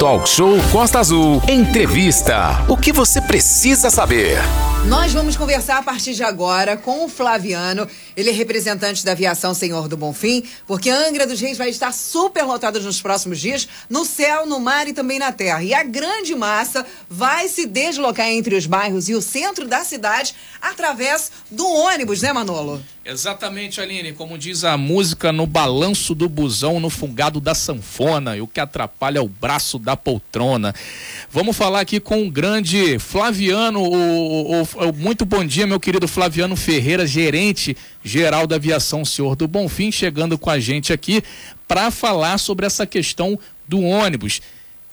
Talk Show Costa Azul. Entrevista. O que você precisa saber? Nós vamos conversar a partir de agora com o Flaviano. Ele é representante da aviação Senhor do Bonfim, porque Angra dos Reis vai estar super lotada nos próximos dias, no céu, no mar e também na terra. E a grande massa vai se deslocar entre os bairros e o centro da cidade através do ônibus, né, Manolo? Exatamente, Aline. Como diz a música, no balanço do busão, no fungado da sanfona, e o que atrapalha é o braço da poltrona. Vamos falar aqui com o grande Flaviano, o, o, o, muito bom dia, meu querido Flaviano Ferreira, gerente geral da aviação Senhor do Bonfim, chegando com a gente aqui para falar sobre essa questão do ônibus.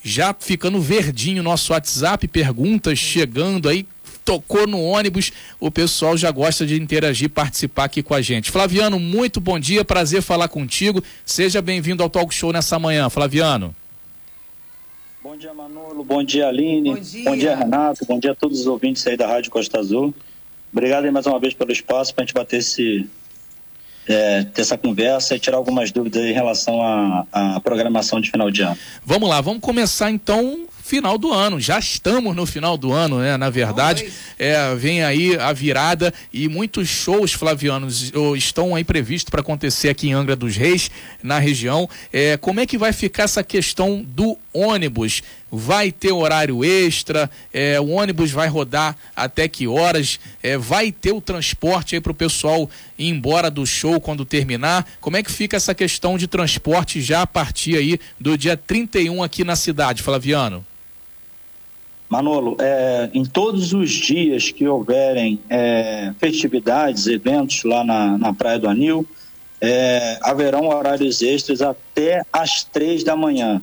Já ficando verdinho nosso WhatsApp, perguntas chegando aí, tocou no ônibus, o pessoal já gosta de interagir, participar aqui com a gente. Flaviano, muito bom dia, prazer falar contigo. Seja bem-vindo ao Talk Show nessa manhã, Flaviano. Bom dia, Manolo. Bom dia, Aline. Bom dia. bom dia, Renato. Bom dia a todos os ouvintes aí da Rádio Costa Azul. Obrigado aí mais uma vez pelo espaço para a gente bater esse, é, ter essa conversa e tirar algumas dúvidas em relação à, à programação de final de ano. Vamos lá, vamos começar então final do ano. Já estamos no final do ano, né? Na verdade, é, vem aí a virada e muitos shows flavianos estão aí previstos para acontecer aqui em Angra dos Reis, na região. É, como é que vai ficar essa questão do ônibus? Vai ter horário extra? É, o ônibus vai rodar até que horas? É, vai ter o transporte aí para o pessoal ir embora do show quando terminar? Como é que fica essa questão de transporte já a partir aí do dia 31 aqui na cidade, Flaviano? Manolo, é, em todos os dias que houverem é, festividades, eventos lá na, na Praia do Anil, é, haverão horários extras até às três da manhã.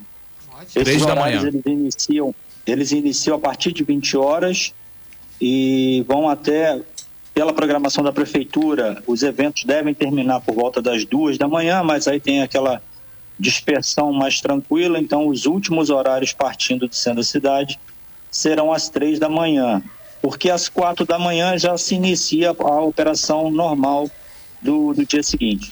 Três da manhã. Eles iniciam, eles iniciam a partir de 20 horas e vão até, pela programação da prefeitura, os eventos devem terminar por volta das duas da manhã, mas aí tem aquela dispersão mais tranquila, então os últimos horários partindo de centro da cidade serão às três da manhã, porque às quatro da manhã já se inicia a operação normal do, do dia seguinte.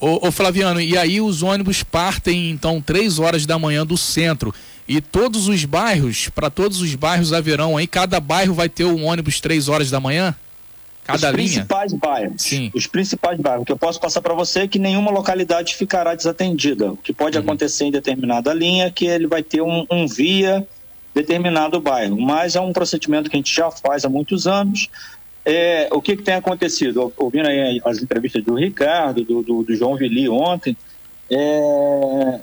Ô, ô, Flaviano, e aí os ônibus partem então três horas da manhã do centro e todos os bairros, para todos os bairros haverão aí, cada bairro vai ter um ônibus três horas da manhã? Cada os linha? principais bairros. Sim. Os principais bairros. O que eu posso passar para você é que nenhuma localidade ficará desatendida. O que pode uhum. acontecer em determinada linha é que ele vai ter um, um via determinado bairro. Mas é um procedimento que a gente já faz há muitos anos. É, o que, que, tem acontecido? Ouvindo aí as entrevistas do Ricardo, do, do, do João Vili ontem, é,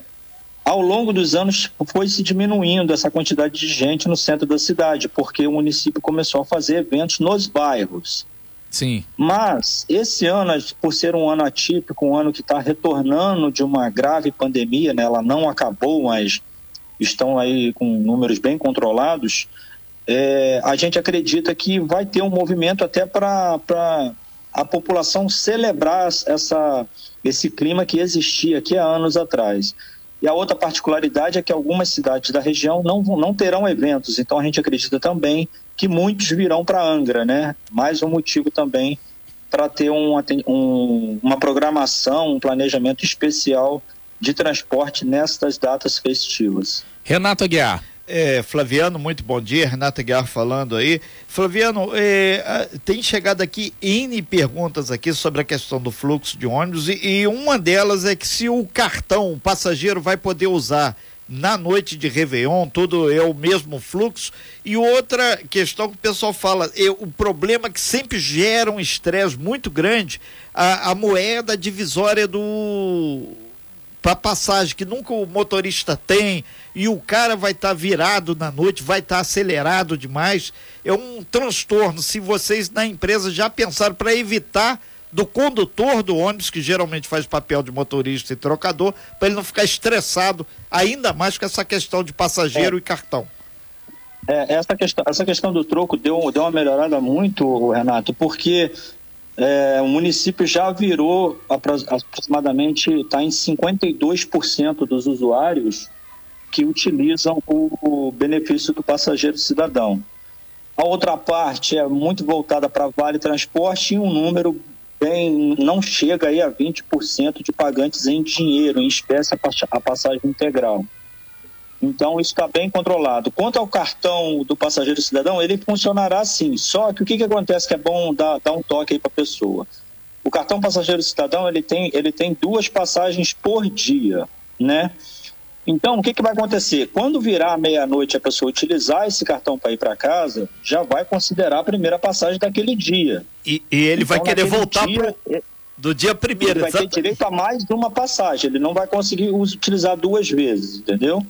ao longo dos anos foi se diminuindo essa quantidade de gente no centro da cidade, porque o município começou a fazer eventos nos bairros. Sim. Mas esse ano, por ser um ano atípico, um ano que está retornando de uma grave pandemia, né, ela não acabou, mas estão aí com números bem controlados, é, a gente acredita que vai ter um movimento até para a população celebrar essa, esse clima que existia aqui há anos atrás. E a outra particularidade é que algumas cidades da região não, não terão eventos, então a gente acredita também que muitos virão para Angra, né? Mais um motivo também para ter um, um, uma programação, um planejamento especial de transporte nestas datas festivas. Renato Aguiar. É, Flaviano, muito bom dia. Renato Aguiar falando aí. Flaviano, é, tem chegado aqui N perguntas aqui sobre a questão do fluxo de ônibus e, e uma delas é que se o cartão o passageiro vai poder usar na noite de Réveillon, tudo é o mesmo fluxo. E outra questão que o pessoal fala, é, o problema que sempre gera um estresse muito grande, a, a moeda divisória do para passagem que nunca o motorista tem e o cara vai estar tá virado na noite, vai estar tá acelerado demais, é um transtorno. Se vocês na empresa já pensaram para evitar do condutor do ônibus, que geralmente faz papel de motorista e trocador, para ele não ficar estressado ainda mais com essa questão de passageiro é. e cartão. É, essa, questão, essa questão do troco deu, deu uma melhorada muito, Renato, porque é, o município já virou aproximadamente, está em 52% dos usuários que utilizam o, benefício do passageiro cidadão. A outra parte é muito voltada para Vale Transporte e um número bem não chega aí a 20% de pagantes em dinheiro, em espécie a passagem integral. Então, isso está bem controlado. Quanto ao cartão do passageiro cidadão, ele funcionará assim. Só que o que, que acontece que é bom dar, dar um toque aí para a pessoa? O cartão passageiro cidadão ele tem, ele tem duas passagens por dia, né? Então, o que, que vai acontecer? Quando virar meia-noite a pessoa utilizar esse cartão para ir para casa, já vai considerar a primeira passagem daquele dia. E, e ele então, vai querer voltar dia, pro, do dia primeiro. Ele vai ter direito a mais de uma passagem. Ele não vai conseguir utilizar duas vezes, entendeu?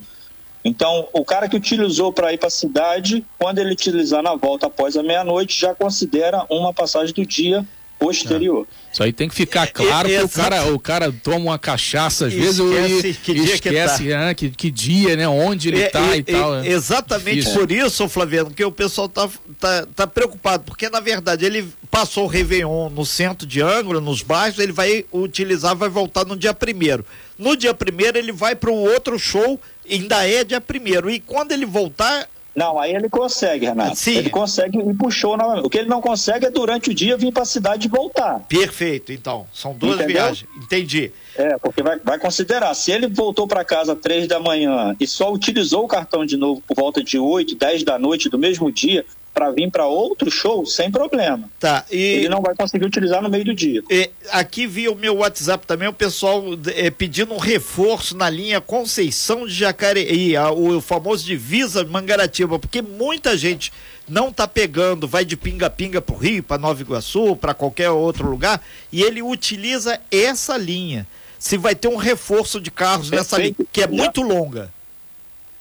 Então, o cara que utilizou para ir para a cidade, quando ele utilizar na volta após a meia-noite, já considera uma passagem do dia posterior. É. Isso aí tem que ficar claro que o cara, o cara toma uma cachaça às vezes e que dia esquece que, tá. né, que, que, dia, né, onde ele está e, e, tal. É. Exatamente Difícil. por isso, Flaviano, que o pessoal tá, tá, tá preocupado, porque na verdade ele passou o Réveillon no centro de Angra, nos bairros, ele vai utilizar, vai voltar no dia primeiro. No dia primeiro ele vai para o outro show, ainda é dia primeiro. E quando ele voltar, não, aí ele consegue, Renato. Sim. Ele consegue e puxou novamente. O que ele não consegue é durante o dia vir para a cidade e voltar. Perfeito, então. São duas Entendeu? viagens. Entendi. É, porque vai, vai considerar. Se ele voltou para casa às três da manhã e só utilizou o cartão de novo por volta de 8, 10 da noite do mesmo dia, para vir para outro show sem problema. Tá. E ele não vai conseguir utilizar no meio do dia. E aqui via o meu WhatsApp também o pessoal é, pedindo um reforço na linha Conceição de Jacareí, a, o famoso divisa Mangaratiba, porque muita gente não tá pegando, vai de pinga-pinga pro Rio, para Nova Iguaçu, para qualquer outro lugar, e ele utiliza essa linha. Se vai ter um reforço de carros Perfeito. nessa linha, que é muito longa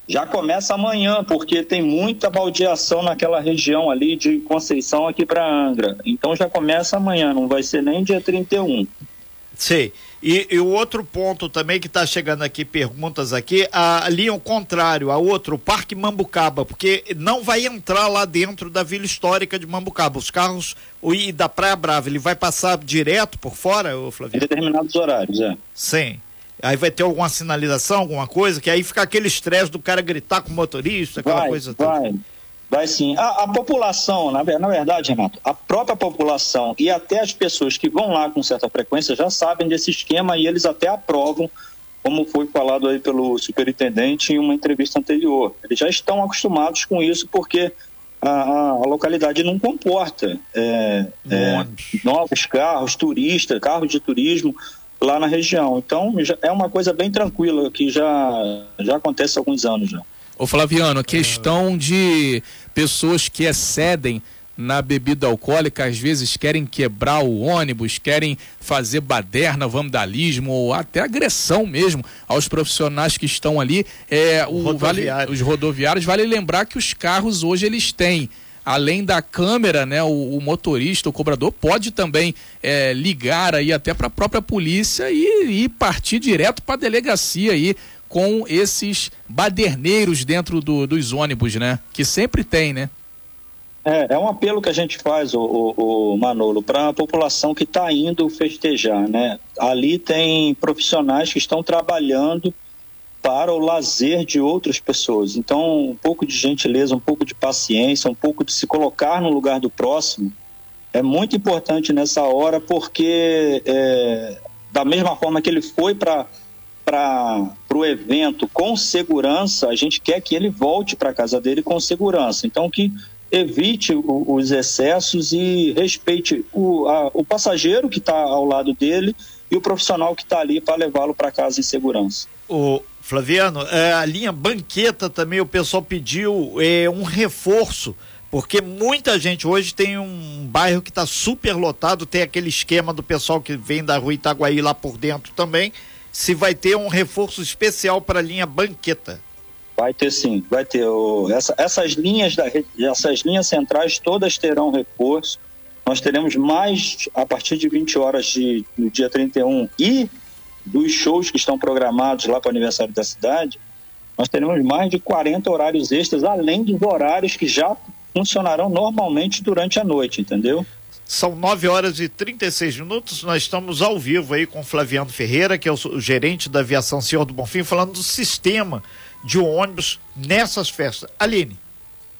já começa amanhã, porque tem muita baldeação naquela região ali de Conceição aqui para Angra. Então já começa amanhã, não vai ser nem dia 31. Sei. E, e o outro ponto também que está chegando aqui, perguntas aqui, a linha ao contrário, a outro, o Parque Mambucaba, porque não vai entrar lá dentro da Vila Histórica de Mambucaba. Os carros e da Praia Brava, ele vai passar direto por fora, Flávio? Em determinados horários, é. Sim. Aí vai ter alguma sinalização, alguma coisa, que aí fica aquele estresse do cara gritar com o motorista, aquela vai, coisa vai. toda. Vai sim. A, a população, na, na, verdade, Renato, a própria população e até as pessoas que vão lá com certa frequência já sabem desse esquema e eles até aprovam, como foi falado aí pelo superintendente em uma entrevista anterior. Eles já estão acostumados com isso porque a, a, a localidade não comporta é, é, novos carros, turistas, carros de turismo lá na região. Então, já, é uma coisa bem tranquila que já, já acontece há alguns anos já. Ô Flaviano, a questão de pessoas que excedem na bebida alcoólica, às vezes querem quebrar o ônibus, querem fazer baderna, vandalismo ou até agressão mesmo aos profissionais que estão ali. É, o rodoviário. vale, os rodoviários, vale lembrar que os carros hoje eles têm além da câmera, né, o, o motorista, o cobrador pode também é, ligar aí até para a própria polícia e, e partir direto para a delegacia aí com esses baderneiros dentro do, dos ônibus, né? Que sempre tem, né? É, é um apelo que a gente faz, o, o, o Manolo, para a população que está indo festejar, né? Ali tem profissionais que estão trabalhando para o lazer de outras pessoas. Então, um pouco de gentileza, um pouco de paciência, um pouco de se colocar no lugar do próximo é muito importante nessa hora, porque é, da mesma forma que ele foi para para o evento com segurança, a gente quer que ele volte para casa dele com segurança. Então, que evite o, os excessos e respeite o, a, o passageiro que está ao lado dele e o profissional que está ali para levá-lo para casa em segurança. O, Flaviano, é, a linha banqueta também o pessoal pediu é, um reforço, porque muita gente hoje tem um bairro que está super lotado, tem aquele esquema do pessoal que vem da rua Itaguaí lá por dentro também. Se vai ter um reforço especial para a linha banqueta. Vai ter sim, vai ter. O, essa, essas linhas da essas linhas centrais todas terão reforço. Nós teremos mais a partir de 20 horas de, no dia 31 e dos shows que estão programados lá para o aniversário da cidade, nós teremos mais de 40 horários extras, além dos horários que já funcionarão normalmente durante a noite, entendeu? São 9 horas e 36 minutos. Nós estamos ao vivo aí com Flaviano Ferreira, que é o gerente da aviação Senhor do Bonfim, falando do sistema de ônibus nessas festas. Aline.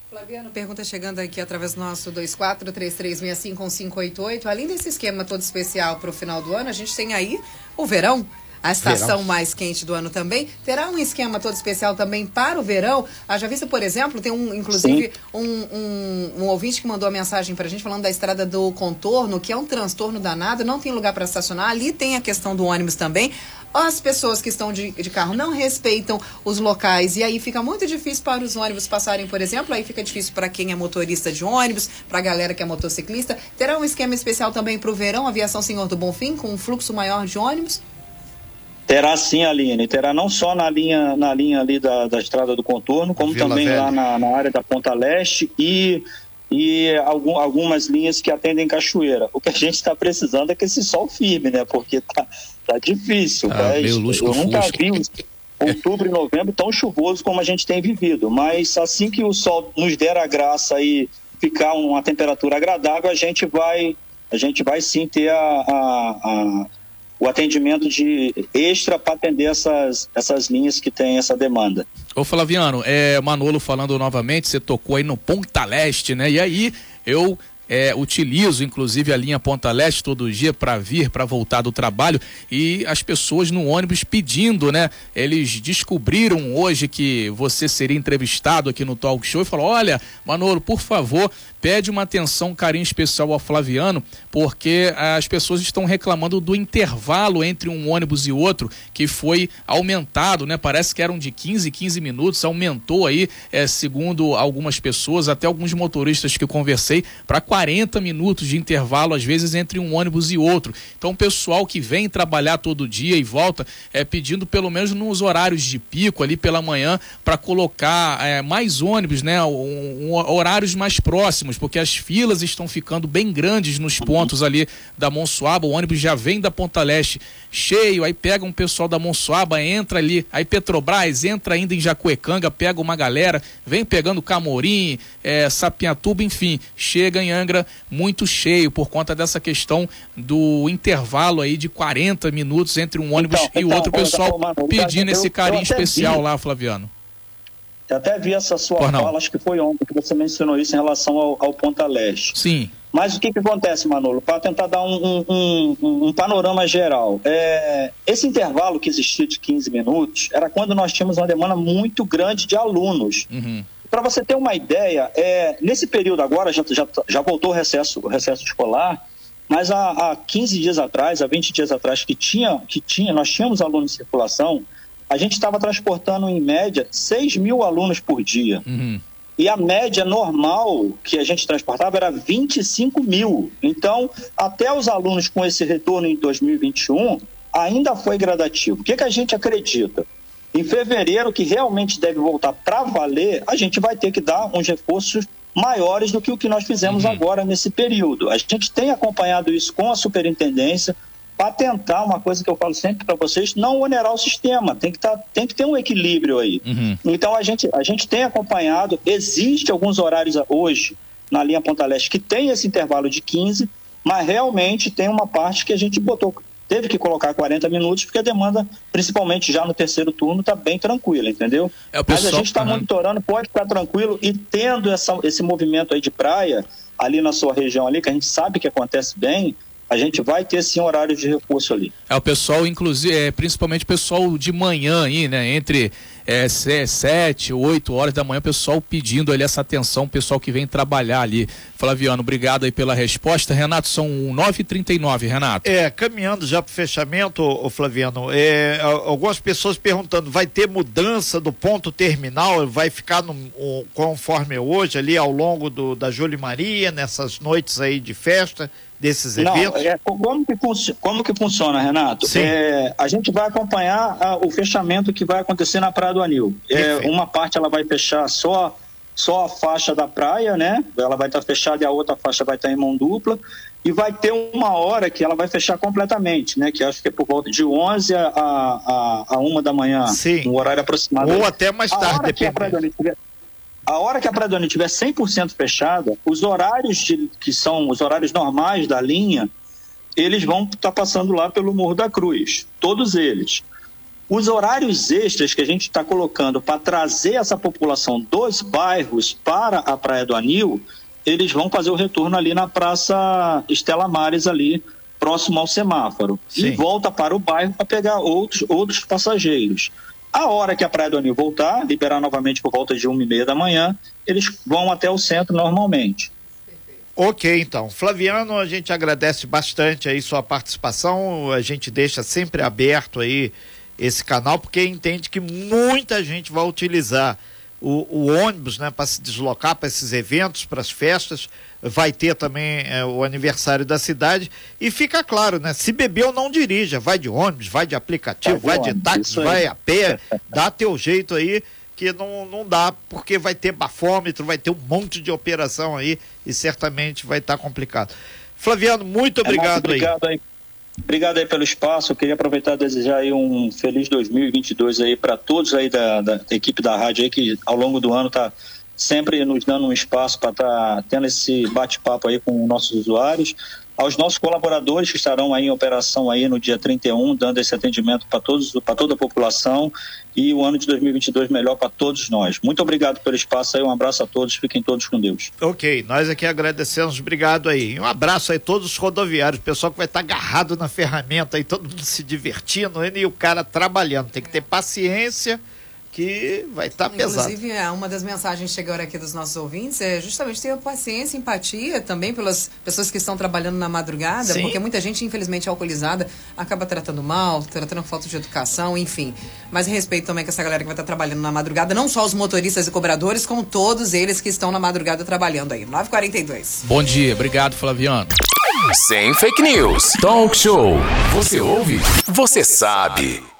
Flaviano, pergunta chegando aqui através do nosso 2433651588. Além desse esquema todo especial para o final do ano, a gente tem aí o verão. A estação verão. mais quente do ano também. Terá um esquema todo especial também para o verão. A já vista, por exemplo, tem um, inclusive, um, um, um, ouvinte que mandou a mensagem para a gente falando da estrada do contorno, que é um transtorno danado, não tem lugar para estacionar. Ali tem a questão do ônibus também. As pessoas que estão de, de carro não respeitam os locais e aí fica muito difícil para os ônibus passarem, por exemplo. Aí fica difícil para quem é motorista de ônibus, para a galera que é motociclista. Terá um esquema especial também para o verão, aviação Senhor do Bonfim, com um fluxo maior de ônibus? Terá sim, Aline. Terá não só na linha, na linha ali da, da Estrada do Contorno, como Vila também Velha. lá na, na, área da Ponta Leste e, e algum, algumas linhas que atendem Cachoeira. O que a gente está precisando é que esse sol firme, né? Porque tá, tá difícil. Ah, eu nunca vi outubro e novembro tão chuvoso como a gente tem vivido. Mas assim que o sol nos der a graça e ficar uma temperatura agradável, a gente vai, a gente vai sim ter a, a, a o atendimento de extra para atender essas, essas linhas que têm essa demanda. Ô Flaviano, é, Manolo falando novamente, você tocou aí no Ponta Leste, né? E aí eu é, utilizo inclusive a linha Ponta Leste todo dia para vir, para voltar do trabalho e as pessoas no ônibus pedindo, né? Eles descobriram hoje que você seria entrevistado aqui no Talk Show e falou: Olha, Manolo, por favor, pede uma atenção, um carinho especial ao Flaviano, porque as pessoas estão reclamando do intervalo entre um ônibus e outro, que foi aumentado, né? Parece que eram de 15, 15 minutos, aumentou aí, é, segundo algumas pessoas, até alguns motoristas que conversei, para 40 minutos de intervalo, às vezes, entre um ônibus e outro. Então, o pessoal que vem trabalhar todo dia e volta, é pedindo pelo menos nos horários de pico, ali pela manhã, para colocar é, mais ônibus, né? Um, um, horários mais próximos porque as filas estão ficando bem grandes nos pontos ali da Monsuaba. O ônibus já vem da Ponta Leste cheio, aí pega um pessoal da Monsuaba, entra ali, aí Petrobras entra ainda em Jacuecanga, pega uma galera, vem pegando Camorim, é, Sapiatuba, enfim, chega em Angra muito cheio por conta dessa questão do intervalo aí de 40 minutos entre um ônibus então, e o então, outro, pessoal pedindo esse carinho especial lá, Flaviano. Eu até vi essa sua fala, acho que foi ontem que você mencionou isso em relação ao, ao Ponta Leste. Sim. Mas o que, que acontece, Manolo? Para tentar dar um, um, um, um panorama geral. É, esse intervalo que existia de 15 minutos era quando nós tínhamos uma demanda muito grande de alunos. Uhum. Para você ter uma ideia, é, nesse período agora já, já, já voltou o recesso, o recesso escolar, mas há, há 15 dias atrás, há 20 dias atrás, que tinha, que tinha, nós tínhamos alunos em circulação, a gente estava transportando, em média, 6 mil alunos por dia. Uhum. E a média normal que a gente transportava era 25 mil. Então, até os alunos com esse retorno em 2021, ainda foi gradativo. O que, que a gente acredita? Em fevereiro, que realmente deve voltar para valer, a gente vai ter que dar uns reforços maiores do que o que nós fizemos uhum. agora nesse período. A gente tem acompanhado isso com a superintendência, para tentar uma coisa que eu falo sempre para vocês, não onerar o sistema, tem que, tá, tem que ter um equilíbrio aí. Uhum. Então a gente, a gente tem acompanhado, existe alguns horários hoje na linha Ponta Leste que tem esse intervalo de 15, mas realmente tem uma parte que a gente botou, teve que colocar 40 minutos, porque a demanda, principalmente já no terceiro turno, está bem tranquila, entendeu? É pessoal, mas a gente está uhum. monitorando, pode ficar tranquilo e tendo essa, esse movimento aí de praia ali na sua região ali, que a gente sabe que acontece bem, a gente vai ter sim horário de reforço ali. É o pessoal, inclusive, é, principalmente o pessoal de manhã aí, né? Entre é, sete, oito horas da manhã, o pessoal pedindo ali essa atenção, o pessoal que vem trabalhar ali. Flaviano, obrigado aí pela resposta. Renato, são 9h39, Renato. É, caminhando já para o fechamento, o Flaviano, é, algumas pessoas perguntando, vai ter mudança do ponto terminal? Vai ficar no, conforme hoje ali ao longo do, da Júlia Maria, nessas noites aí de festa? desses eventos? Não, é, como, que como que funciona, Renato? É, a gente vai acompanhar a, o fechamento que vai acontecer na Praia do Anil. É, uma parte ela vai fechar só só a faixa da praia, né? Ela vai estar fechada e a outra faixa vai estar em mão dupla. E vai ter uma hora que ela vai fechar completamente, né? Que acho que é por volta de 11 a, a, a 1 da manhã. Sim. Um horário aproximado. Ou até mais tarde. A hora que a Praia do Anil estiver 100% fechada, os horários de, que são os horários normais da linha, eles vão estar tá passando lá pelo Morro da Cruz, todos eles. Os horários extras que a gente está colocando para trazer essa população dos bairros para a Praia do Anil, eles vão fazer o retorno ali na Praça Estela Mares ali, próximo ao semáforo Sim. e volta para o bairro para pegar outros, outros passageiros. A hora que a Praia do Anil voltar, liberar novamente por volta de uma e meia da manhã, eles vão até o centro normalmente. Ok, então. Flaviano, a gente agradece bastante aí sua participação. A gente deixa sempre aberto aí esse canal, porque entende que muita gente vai utilizar o, o ônibus, né, para se deslocar para esses eventos, para as festas. Vai ter também é, o aniversário da cidade. E fica claro, né? Se bebeu, não dirija. Vai de ônibus, vai de aplicativo, Vai vai de de táxi, aí. vai a pé. Dá teu jeito aí que não, não dá, porque vai ter bafômetro, vai ter um monte de operação aí e certamente vai estar complicado. Flaviano, muito obrigado, É, obrigado aí. Obrigado aí pelo espaço. Eu queria aproveitar e desejar aí um feliz 2022 aí para todos aí da, da equipe da rádio aí que ao longo do ano tá sempre nos dando um espaço para estar tá tendo esse bate-papo aí com nossos usuários. Aos nossos colaboradores que estarão aí em operação aí no dia 31, dando esse atendimento para todos, para toda a população e o ano de 2022 melhor para todos nós. Muito obrigado pelo espaço aí, um abraço a todos, fiquem todos com Deus. Ok, nós aqui agradecemos, obrigado aí. Um abraço aí a todos os rodoviários, o pessoal que vai estar agarrado na ferramenta aí, todo mundo se divertindo e o cara trabalhando. Tem que ter paciência que vai estar pesado. Inclusive, é, uma das mensagens chegando aqui dos nossos ouvintes é justamente ter paciência, empatia também pelas pessoas que estão trabalhando na madrugada, Sim. porque muita gente, infelizmente, alcoolizada, acaba tratando mal, tratando com falta de educação, enfim. Mas respeito também com essa galera que vai estar trabalhando na madrugada, não só os motoristas e cobradores, como todos eles que estão na madrugada trabalhando aí. 9h42. Bom dia, obrigado, Flaviano. Sem fake news. Talk show. Você ouve? Você sabe.